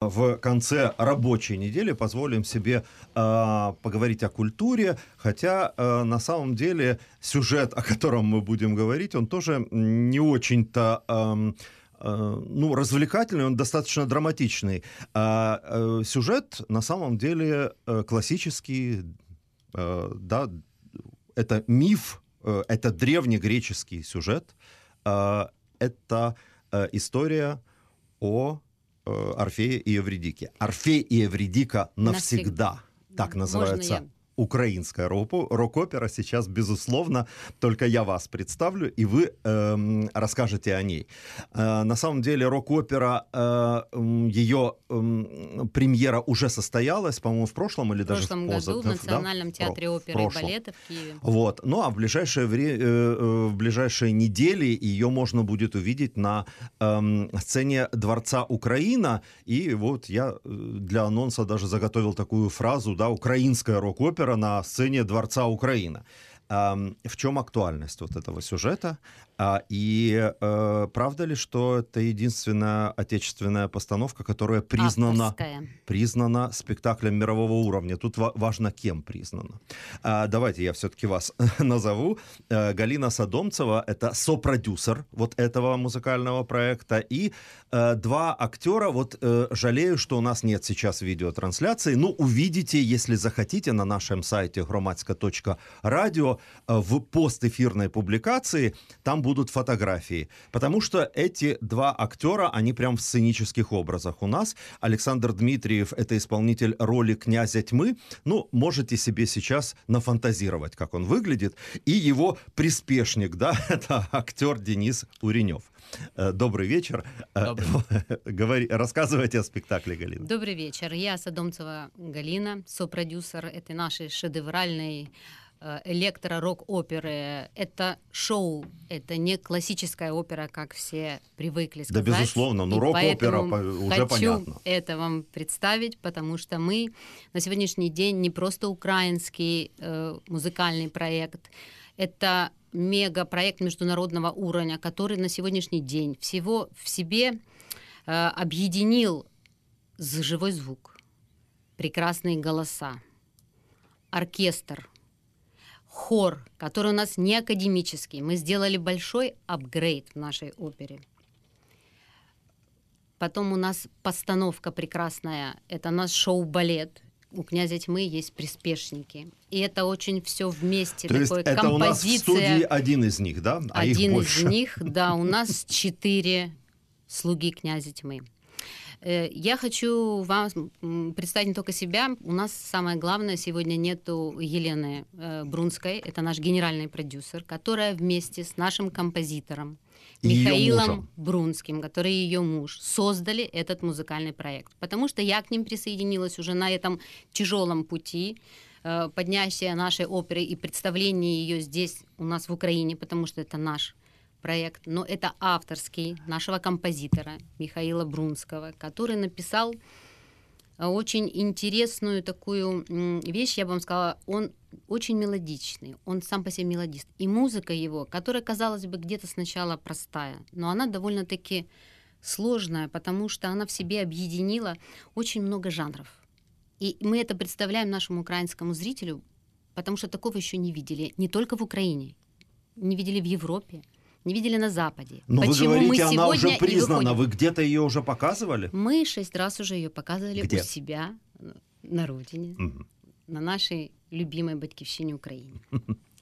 в конце рабочей недели позволим себе э, поговорить о культуре, хотя э, на самом деле сюжет, о котором мы будем говорить, он тоже не очень-то э, ну, развлекательный, он достаточно драматичный. А сюжет на самом деле э, классический, э, да, это миф, э, это древнегреческий сюжет, это история о Орфея и Евредики. Орфей и Евредика навсегда. навсегда. Так называется украинская рок-опера сейчас, безусловно, только я вас представлю, и вы э, расскажете о ней. Э, на самом деле рок-опера, э, ее э, премьера уже состоялась, по-моему, в прошлом или в даже прошлом в поза, году в Национальном да? театре оперы прошлом. и балета в Киеве. Вот. Ну а в ближайшее, вре- э, э, в ближайшие недели ее можно будет увидеть на э, сцене Дворца Украина. И вот я э, для анонса даже заготовил такую фразу, да, украинская рок-опера, на сцене Дворца Украина. В чем актуальность вот этого сюжета? А, и э, правда ли, что это единственная отечественная постановка, которая признана, Авторская. признана спектаклем мирового уровня? Тут важно, кем признана. А, давайте я все-таки вас назову. Э, Галина Садомцева — это сопродюсер вот этого музыкального проекта. И э, два актера, вот жалею, что у нас нет сейчас видеотрансляции, ну, увидите, если захотите, на нашем сайте громадска.радио в постэфирной публикации, там будет будут фотографии. Потому что эти два актера, они прям в сценических образах у нас. Александр Дмитриев — это исполнитель роли князя тьмы. Ну, можете себе сейчас нафантазировать, как он выглядит. И его приспешник, да, это актер Денис Уренев. Э, добрый вечер. Э, Добрый. Говори, рассказывайте о спектакле, Галина. Добрый вечер. Я Садомцева Галина, сопродюсер этой нашей шедевральной электро-рок-оперы. Это шоу, это не классическая опера, как все привыкли сказать. Да, безусловно, но рок-опера уже хочу понятно. это вам представить, потому что мы на сегодняшний день не просто украинский э, музыкальный проект, это мега-проект международного уровня, который на сегодняшний день всего в себе э, объединил живой звук, прекрасные голоса, оркестр, хор, который у нас не академический. Мы сделали большой апгрейд в нашей опере. Потом у нас постановка прекрасная. Это наш шоу-балет. У князя тьмы есть приспешники. И это очень все вместе. То есть это композиция. у нас в студии один из них, да? А один из них, да. У нас четыре слуги князя тьмы. Э, я хочу вам представить не только себя. У нас самое главное сегодня нету Елены э, Брунской, это наш генеральный продюсер, которая вместе с нашим композитором Михаилом Брунским, который ее муж, создали этот музыкальный проект. Потому что я к ним присоединилась уже на этом тяжелом пути э, поднятия нашей оперы и представления ее здесь у нас в Украине, потому что это наш проект, но это авторский нашего композитора Михаила Брунского, который написал э, очень интересную такую вещь, я бы вам сказала, он очень мелодичный, он сам по себе мелодист. И музыка его, которая, казалось бы, где-то сначала простая, но она довольно-таки сложная, потому что она в себе объединила очень много жанров. И мы это представляем нашему украинскому зрителю, потому что такого еще не видели не только в Украине, не видели в Европе, не видели на Западе. Но Почему вы говорите, мы она уже признана. Вы где-то ее уже показывали? Мы шесть раз уже ее показывали Где? у себя на родине, угу. на нашей любимой батькивщине Украине.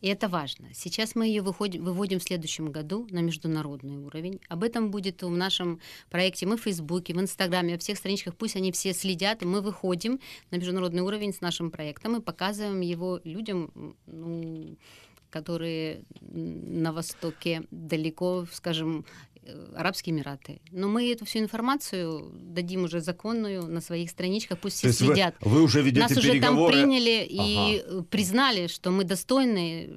И это важно. Сейчас мы ее выходим, выводим в следующем году на международный уровень. Об этом будет в нашем проекте. Мы в Фейсбуке, в Инстаграме, во всех страничках. Пусть они все следят. Мы выходим на международный уровень с нашим проектом и показываем его людям, ну, которые на востоке далеко, скажем, э, Арабские Эмираты. Но мы эту всю информацию дадим уже законную на своих страничках, пусть все следят. Вы, вы уже ведете Нас переговоры. уже там приняли и ага. признали, что мы достойны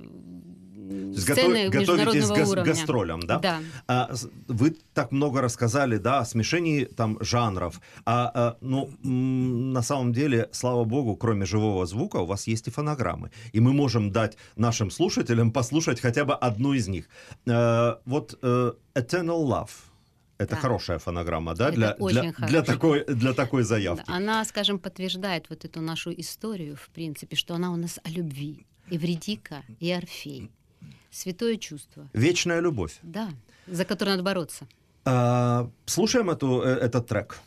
сцены готов, готовитесь к гастролям, да? Да. А, вы так много рассказали, да, о смешении там жанров. А, а ну, на самом деле, слава богу, кроме живого звука, у вас есть и фонограммы. И мы можем дать нашим слушателям послушать хотя бы одну из них. А, вот uh, Eternal Love. Это Да. хорошая фонограмма, да, Это для, для, для, такой, для такой заявки. Она, скажем, подтверждает вот эту нашу историю, в принципе, что она у нас о любви. Эвредика и Орфей. Святое чувство. Вечная любовь. Да, за которое надо бороться. А, слушаем эту, э, этот трек.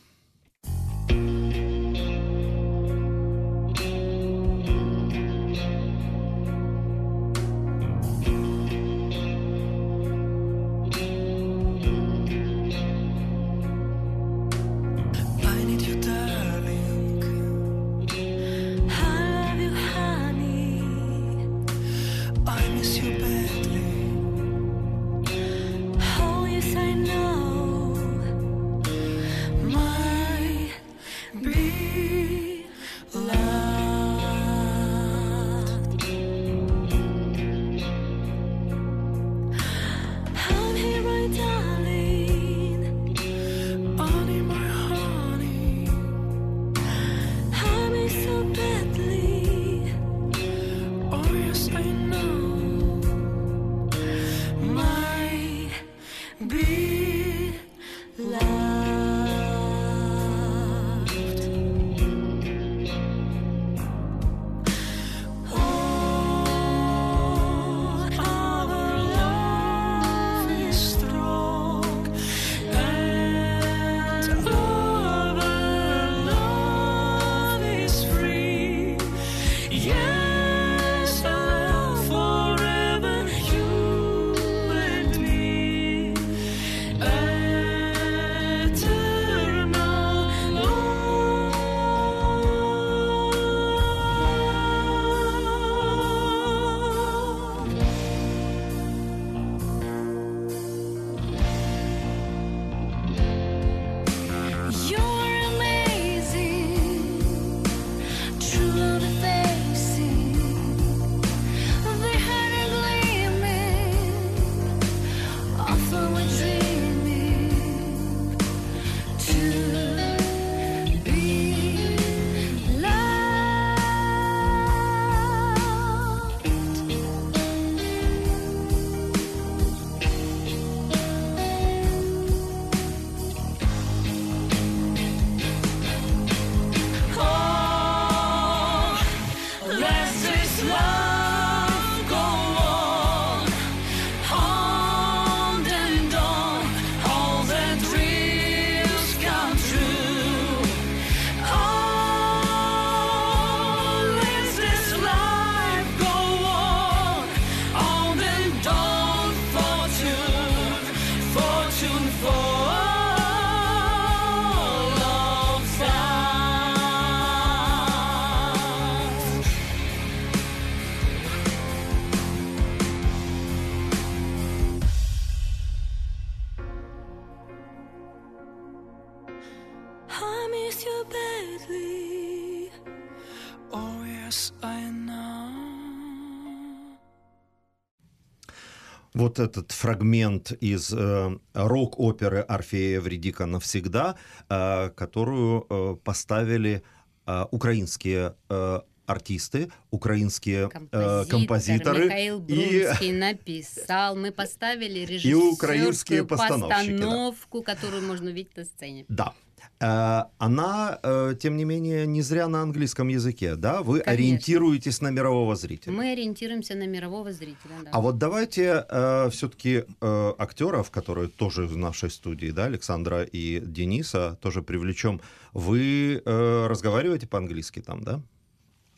Вот этот фрагмент из э, рок-оперы Орфея Эвредика навсегда, э, которую э, поставили э, украинские э, артисты, украинские э, композиторы Михаил и Брунский написал. Мы поставили режиссерскую украинские постановщики, да. постановку, которую можно увидеть на сцене. Да. Э, Она, э, тем не менее, не зря на английском языке, да? Вы Конечно. ориентируетесь на мирового зрителя. Мы ориентируемся на мирового зрителя. Да. А вот давайте все-таки актеров, которые тоже в нашей студии, да, Александра и Дениса, тоже привлечем. Вы э, разговариваете по-английски там, да?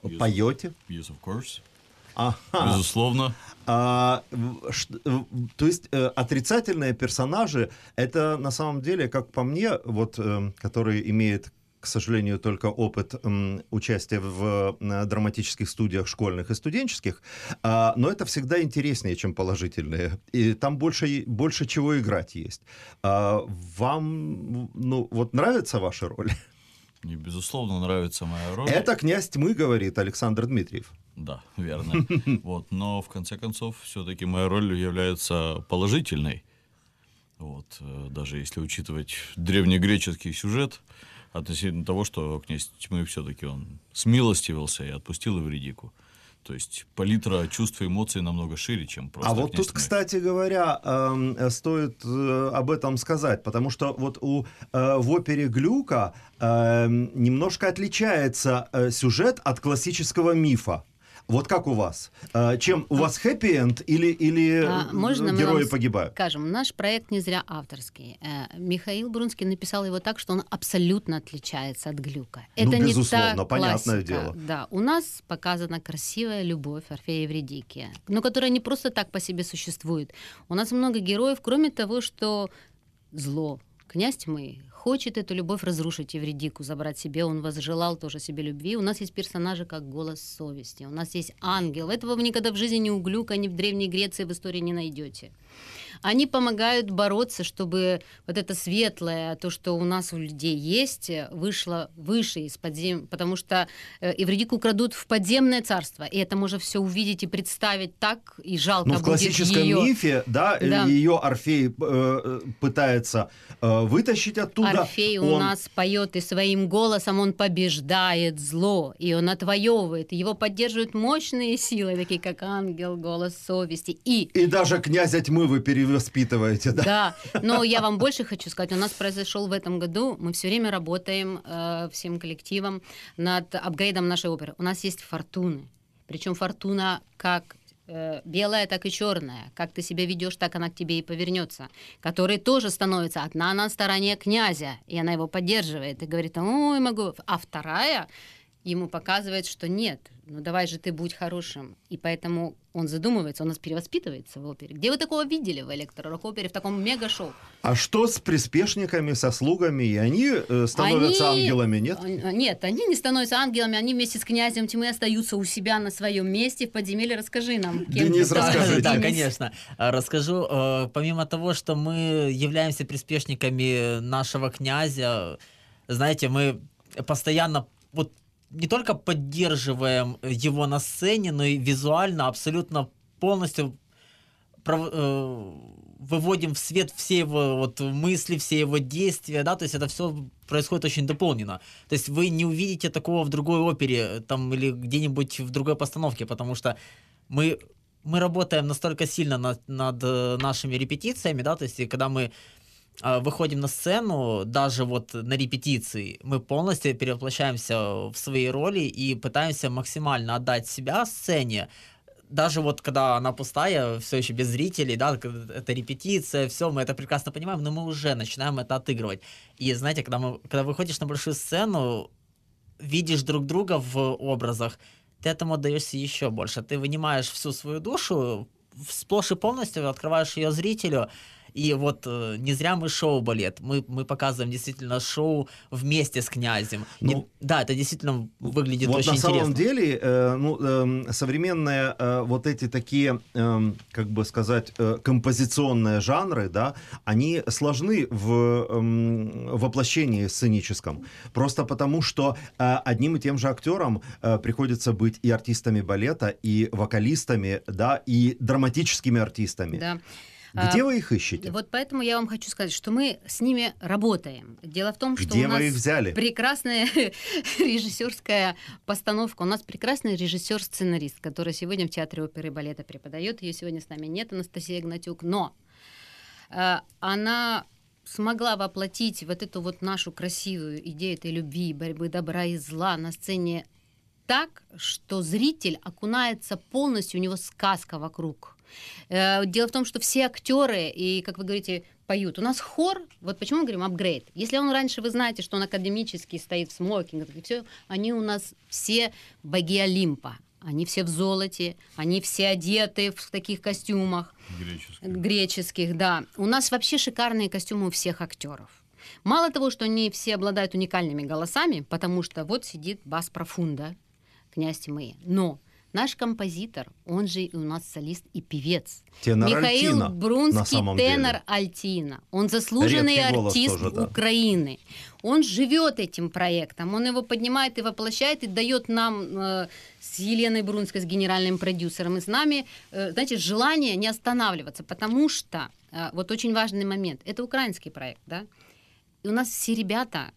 Yes. Поете? Yes, of course. Ага. Безусловно. А, то есть э, отрицательные персонажи это на самом деле, как по мне, вот, э, который имеет к сожалению, только опыт м, участия в э, драматических студиях школьных и студенческих, а, но это всегда интереснее, чем положительные. И там больше, больше чего играть есть. А, вам, ну, вот нравится ваша роль? Мне, безусловно, нравится моя роль. Это князь тьмы, говорит Александр Дмитриев. Да, верно. Вот, но в конце концов, все-таки моя роль является положительной. Вот, э, даже если учитывать древнегреческий сюжет относительно того, что князь тьмы все-таки он смилостивился и отпустил Эвредику, То есть палитра чувств и эмоций намного шире, чем просто А вот тут, Тимофей. кстати говоря, эм, стоит э, об этом сказать, потому что вот у, э, в опере Глюка эм, немножко отличается э, сюжет от классического мифа. Вот как у вас? Э, Чем у вас хэппи-энд или, или А, э, можно герои погибают? Скажем, наш проект не зря авторский. Э, Михаил Брунский написал его так, что он абсолютно отличается от Глюка. Ну, Это не безусловно, та понятное классика. дело. Да, у нас показана красивая любовь Орфея и Евредики, но которая не просто так по себе существует. У нас много героев, кроме того, что зло, князь тьмы, хочет эту любовь разрушить Евредику, забрать себе, он возжелал тоже себе любви. У нас есть персонажи как голос совести, у нас есть ангел. Этого вы никогда в жизни ни у Глюка, ни в Древней Греции в истории не найдете. Они помогают бороться, чтобы вот это светлое, то, что у нас у людей есть, вышло выше из подзем... потому что э, Евредику крадут в подземное царство, и это можно все увидеть и представить так, и жалко Ну, в классическом её. мифе, да, Да. ее Орфей э, пытается э, вытащить оттуда. Орфей у Он- нас поет, и своим голосом он побеждает зло, и он отвоевывает. Его поддерживают мощные силы, такие как ангел, голос совести. И И даже князя тьмы вы перевоспитываете, да? Да, но я вам больше хочу сказать. У нас произошел в этом году, мы все время работаем э, всем коллективом над апгрейдом нашей оперы. У нас есть фортуны. Причем фортуна как э, белая, так и черная. Как ты себя ведешь, так она к тебе и повернется. Который тоже становится одна на стороне князя, и она его поддерживает и говорит, ой, могу. А вторая ему показывает, что нет, ну давай же ты будь хорошим. И поэтому он задумывается, он нас перевоспитывается в опере. Где вы такого видели в электророк-опере, в таком мега-шоу? А что с приспешниками, со слугами? И они э, становятся Они- ангелами, нет? А, Нет, они не становятся ангелами, они вместе с князем тьмы остаются у себя на своем месте в подземелье. Расскажи нам, кем Денис, расскажите. Да, конечно. А, Расскажу. Э, Помимо того, что мы являемся приспешниками нашего князя, знаете, мы постоянно вот не только поддерживаем его на сцене, но и визуально абсолютно полностью э, выводим в свет все его вот мысли, все его действия, да, то есть это все происходит очень дополнено. То есть вы не увидите такого в другой опере там или где-нибудь в другой постановке, потому что мы мы работаем настолько сильно над, над э, нашими репетициями, да, то есть когда мы э, выходим на сцену, даже вот на репетиции, мы полностью перевоплощаемся в свои роли и пытаемся максимально отдать себя сцене, даже вот когда она пустая, все еще без зрителей, да, это репетиция, все, мы это прекрасно понимаем, но мы уже начинаем это отыгрывать. И знаете, когда, мы, когда выходишь на большую сцену, видишь друг друга в образах, ты этому отдаешься еще больше. Ты вынимаешь всю свою душу, сплошь и полностью открываешь ее зрителю. И вот э, не зря мы шоу-балет. Мы, мы показываем действительно шоу вместе с князем. Не- Ну, да, это действительно выглядит вот очень на самом интересно. деле, э, ну, эм, современные э, вот эти такие, эм, как бы сказать, э, композиционные жанры, да, они сложны в эм, воплощении сценическом. Просто потому, что э, одним и тем же актерам э, приходится быть и артистами балета, и вокалистами, да, и драматическими артистами. Да. Где А, вы их ищете? Вот поэтому я вам хочу сказать, что мы с ними работаем. Дело в том, что Где у нас их взяли? прекрасная режиссерская постановка. У нас прекрасный режиссер-сценарист, который сегодня в Театре оперы и балета преподает. Ее сегодня с нами нет, Анастасия Гнатюк. Но э, она смогла воплотить вот эту вот нашу красивую идею этой любви, борьбы добра и зла на сцене так, что зритель окунается полностью, у него сказка вокруг. Э, Дело в том, что все актеры, и, как вы говорите, поют. У нас хор, вот почему мы говорим апгрейд. Если он раньше, вы знаете, что он академический, стоит в смокингах, и все, они у нас все боги Олимпа. Они все в золоте, они все одеты в таких костюмах Греческий. греческих, да. У нас вообще шикарные костюмы у всех актеров. Мало того, что они все обладают уникальными голосами, потому что вот сидит бас профунда, князь тьмы. Но наш композитор, он же и у нас солист и певец. Тенор Михаил Альтино, на Брунский, самом тенор деле. Альтина. Он заслуженный Редкий артист тоже, да. Украины. Он живет этим проектом, он его поднимает и воплощает, и дает нам э, с Еленой Брунской, с генеральным продюсером, и с нами, э, знаете, желание не останавливаться, потому что, э, вот очень важный момент, это украинский проект, да, и у нас все ребята,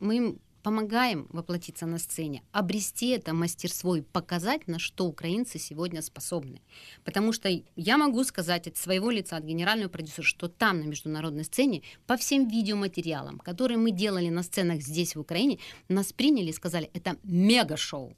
мы им помогаем воплотиться на сцене, обрести это мастерство и показать, на что украинцы сегодня способны. Потому что я могу сказать от своего лица, от генерального продюсера, что там, на международной сцене, по всем видеоматериалам, которые мы делали на сценах здесь, в Украине, нас приняли и сказали, это мега-шоу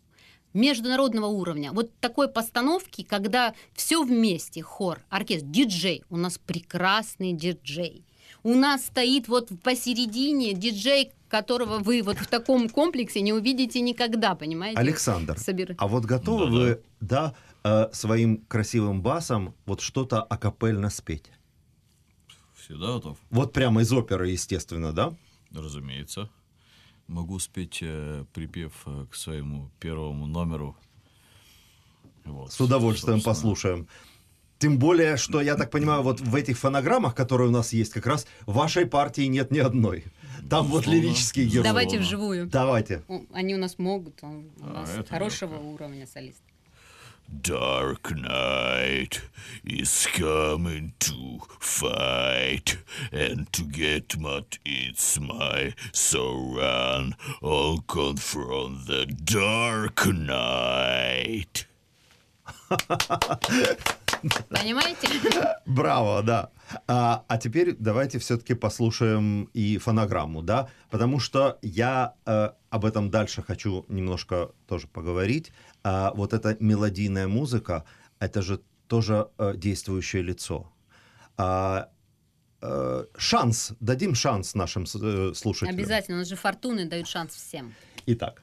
международного уровня. Вот такой постановки, когда все вместе, хор, оркестр, диджей, у нас прекрасный диджей. У нас стоит вот посередине диджей, которого вы вот в таком комплексе не увидите никогда, понимаете? Александр, Собира- а вот готовы Да-да. вы, да, э, своим красивым басом вот что-то акапельно спеть? Всегда готов? Вот прямо из оперы, естественно, да? Разумеется. Могу спеть э, припев э, к своему первому номеру. Вот, С удовольствием собственно. послушаем. Тем более, что, я так понимаю, вот в этих фонограммах, которые у нас есть, как раз вашей партии нет ни одной. Там вот Безусловно. лирические герои. Давайте вживую. Давайте. О, Они у нас могут, он у А, нас это хорошего легко. уровня солист. Dark night is coming to fight, and to get what it's my so run, I'll confront the dark night. Понимаете? Браво, да. А, а теперь давайте все-таки послушаем и фонограмму, да, потому что я э, об этом дальше хочу немножко тоже поговорить. А, вот эта мелодийная музыка, это же тоже э, действующее лицо. А, э, шанс, дадим шанс нашим э, слушателям. Обязательно, у нас же фортуны дают шанс всем. Итак.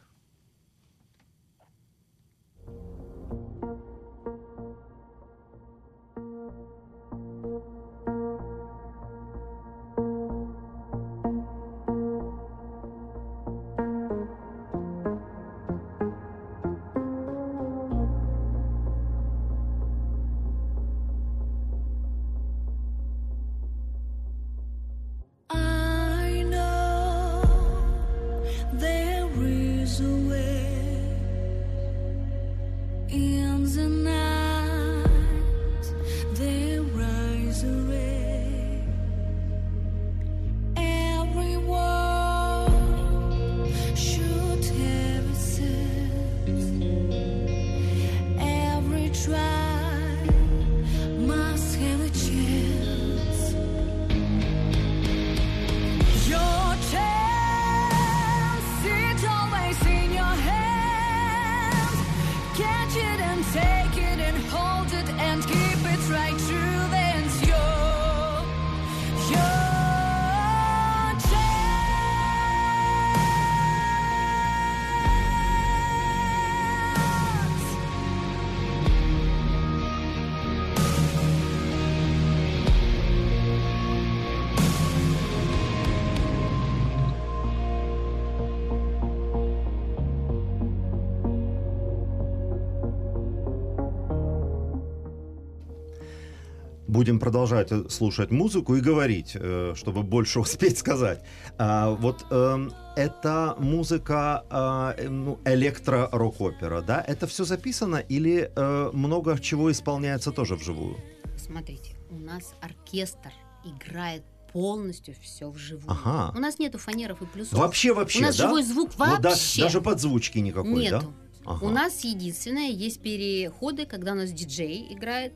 Будем продолжать э, слушать музыку и говорить, э, чтобы больше успеть сказать. А, вот эм, эта музыка, а, э, ну, электро-рок-опера, да? Это все записано или много чего исполняется тоже вживую? Смотрите, у нас оркестр играет полностью все вживую. Ага. У нас нету фанеров и плюсов. Вообще, вообще, У нас да? живой звук Вот да- вообще даже подзвучки никакой, нету. да? Ага. У нас единственное есть переходы, когда у нас диджей играет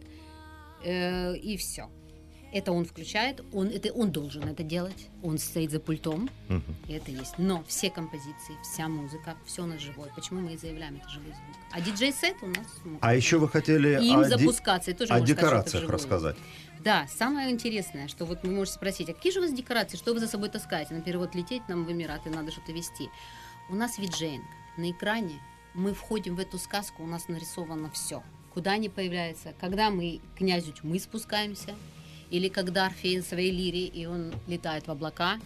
э, и все. Это он включает, он это он должен это делать, он стоит за пультом, Мгм. и это есть. Но все композиции, вся музыка, все у нас живое. Почему мы и заявляем это живой звук? А диджей-сет у нас. ну, А еще вы хотели им о, ди- запускаться, и тоже о сказать, декорациях вживую. рассказать. Да, самое интересное, что вот вы можете спросить, а какие же у вас декорации, что вы за собой таскаете? Например, вот лететь нам в Эмираты, надо что-то вести. У нас виджейнг. На экране мы входим в эту сказку, у нас нарисовано все. Куда они появляются, когда мы к князю тьмы спускаемся, или когда Орфей на своей лире, и он летает в облака,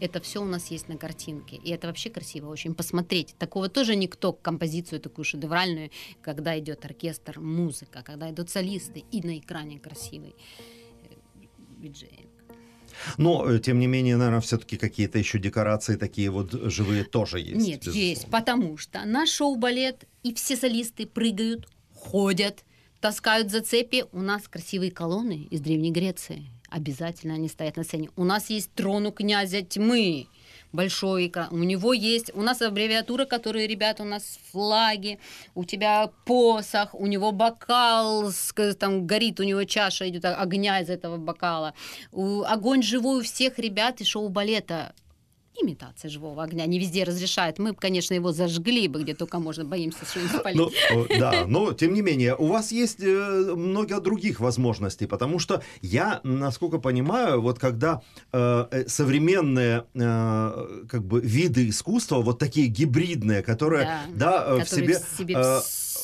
это все у нас есть на картинке. И это вообще красиво очень посмотреть. Такого тоже никто, композицию такую шедевральную, когда идет оркестр, музыка, когда идут солисты, и на экране красивый э, виджеинг. Но, э, тем не менее, наверное, все-таки какие-то еще декорации такие вот живые тоже есть. Нет, безусловно. есть, потому что на шоу-балет и все солисты прыгают, ходят, таскают за цепи. У нас красивые колонны из Древней Греции. Обязательно они стоят на сцене. У нас есть трон у князя тьмы. большой экран. У него есть, у нас аббревиатура, которые ребята, у нас флаги, у тебя посох, у него бокал, там горит, у него чаша идет огня из этого бокала. Огонь живой у всех ребят и шоу-балета имитация живого огня не везде разрешают. Мы, конечно, его зажгли бы, где только можно, боимся что-нибудь спалить. Ну, да, но тем не менее, у вас есть э, много других возможностей, потому что я, насколько понимаю, вот когда э, э, современные э, как бы виды искусства, вот такие гибридные, которые, да, э, в себе, в себе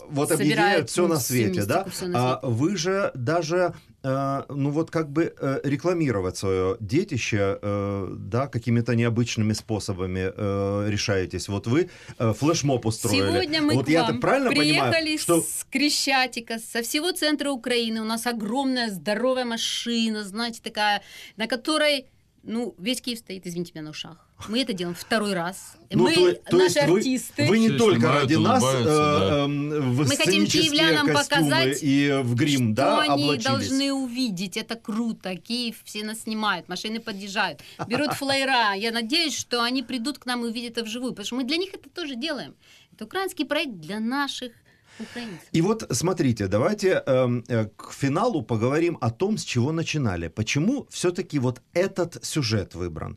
вот объединяют все на свете, да, всё на а вы же даже ну вот как бы э, рекламировать свое детище, э, да, какими-то необычными способами э, решаетесь. Вот вы э, флешмоб устроили. Сегодня мы вот к я вам правильно приехали понимаю, что с Крещатика, со всего центра Украины. У нас огромная здоровая машина, знаете, такая, на которой, ну, весь Киев стоит, извините меня, на ушах. Мы это делаем второй раз. Ну, мы, то, то наши есть вы, артисты. вы не Все только ради нас э, да. эм, в Мы хотим киевлянам показать, и в грим, что да, они облачились. должны увидеть. Это круто. Киев все нас снимают, машины подъезжают, берут флайера. Я надеюсь, что они придут к нам и увидят это вживую, потому что мы для них это тоже делаем. Это украинский проект для наших украинцев. И вот смотрите, давайте эм, э, к финалу поговорим о том, с чего начинали. Почему все-таки вот этот сюжет выбран?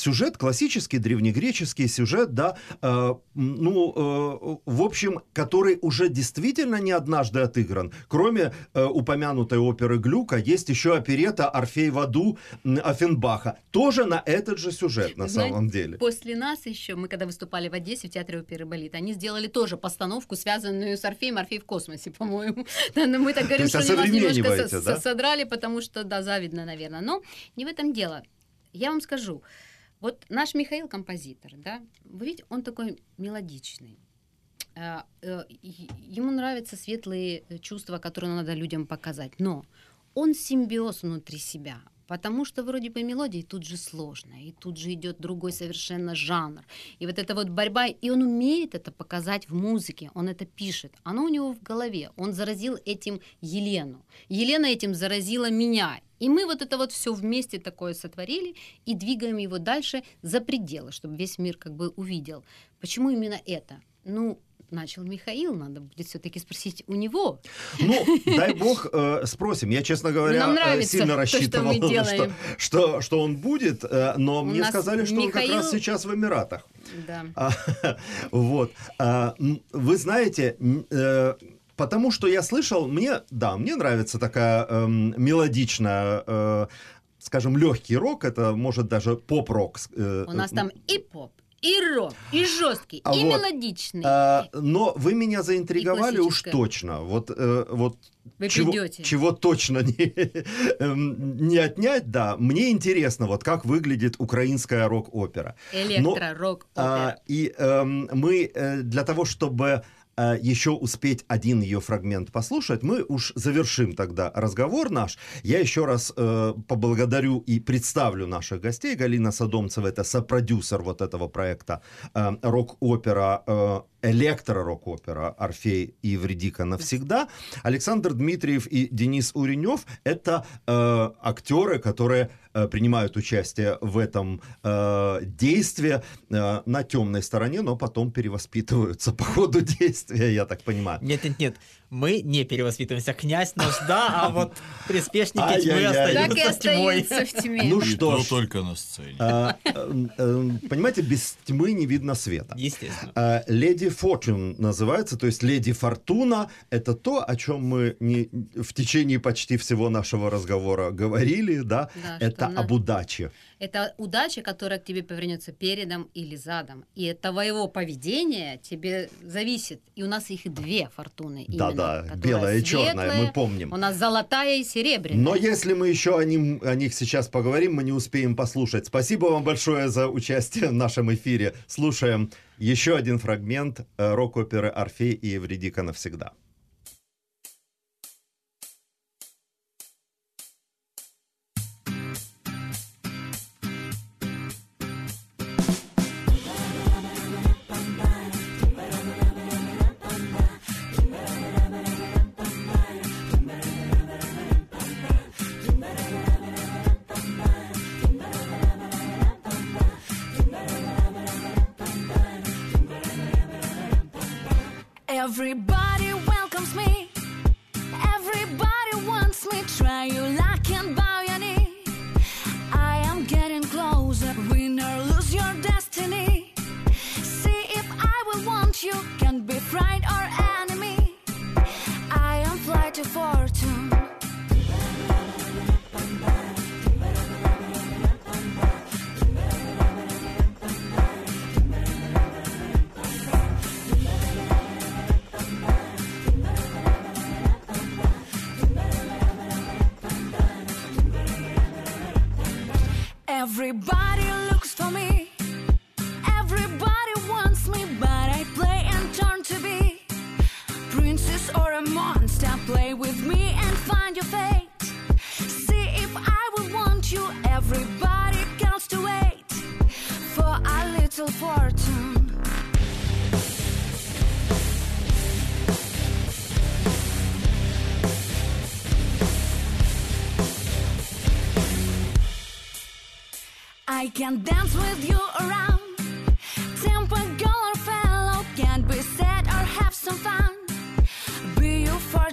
Сюжет классический, древнегреческий сюжет, да, э, ну, э, в общем, который уже действительно не однажды отыгран. Кроме э, упомянутой оперы Глюка, есть еще оперета «Орфей в аду» м, Оффенбаха. Тоже на этот же сюжет, на знаете, самом деле. После нас еще, мы когда выступали в Одессе в театре оперы «Балет», они сделали тоже постановку, связанную с Орфеем, Орфей в космосе, по-моему. Да, но мы так говорим, что они нас немножко да? со- содрали, потому что, да, завидно, наверное. Но не в этом дело. Я вам скажу, вот наш Михаил композитор, да, вы видите, он такой мелодичный. А, э, Ему нравятся светлые э, чувства, которые надо людям показать, но он симбиоз внутри себя. Потому что вроде бы мелодии тут же сложно, и тут же идет другой совершенно жанр. И вот эта вот борьба, и он умеет это показать в музыке, он это пишет. Оно у него в голове. Он заразил этим Елену. Елена этим заразила меня. И мы вот это вот все вместе такое сотворили и двигаем его дальше за пределы, чтобы весь мир как бы увидел. Почему именно это? Ну, начал Михаил, надо будет все-таки спросить у него. Ну, дай бог, э, спросим. Я, честно говоря, Нам э, нравится сильно то, что рассчитывал, мы что, делаем. что, что он будет, э, но У мне сказали, что он как Михаил- раз сейчас в Эмиратах. Да. А, Вот. А, Вы знаете, э, потому что я слышал, мне, да, мне нравится такая эм, мелодичная, э, скажем, легкий рок, это может даже поп-рок. э, У нас там и поп, и рок, и жесткий, А и вот, мелодичный. А, но вы меня заинтриговали уж точно. Вот, э, вот Вы чего, придете. чего точно не, эм, не отнять, да. Мне интересно, вот как выглядит украинская рок-опера. Электро, рок, А, и эм, мы э, для того, чтобы э, еще успеть один ее фрагмент послушать, мы уж завершим тогда разговор наш. Я еще раз э, поблагодарю и представлю наших гостей. Галина Садомцева это сопродюсер вот этого проекта э, рок-опера э, электро-рок-опера «Орфей и Евредика навсегда». Александр Дмитриев и Денис Уренев – это э, актеры, которые э, принимают участие в этом э, действии э, на темной стороне, но потом перевоспитываются по ходу действия, я так понимаю. Нет, нет, нет. Мы не перевоспитываемся. Князь наш, да, а вот приспешники тьмы Ай-яй-яй. Так и остаются тьмой. в тьме. Ну что то ж, только на сцене. э, э, э, понимаете, без тьмы не видно света. Естественно. Э, Леди Фортун называется, то есть Леди Фортуна – это то, о чем мы не, в течение почти всего нашего разговора говорили, да, Да, это она- об удаче. Это удача, которая к тебе повернется передом или задом. И от твоего поведения тебе зависит. И у нас их две фортуны. именно, Которая белая и черная, мы помним. У нас золотая и серебряная. Но если мы еще о, ним, о них сейчас поговорим, мы не успеем послушать. Спасибо вам большое за участие в нашем эфире. Слушаем еще один фрагмент э, рок-оперы «Орфей и Евредика навсегда».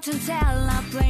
Until tell our brain.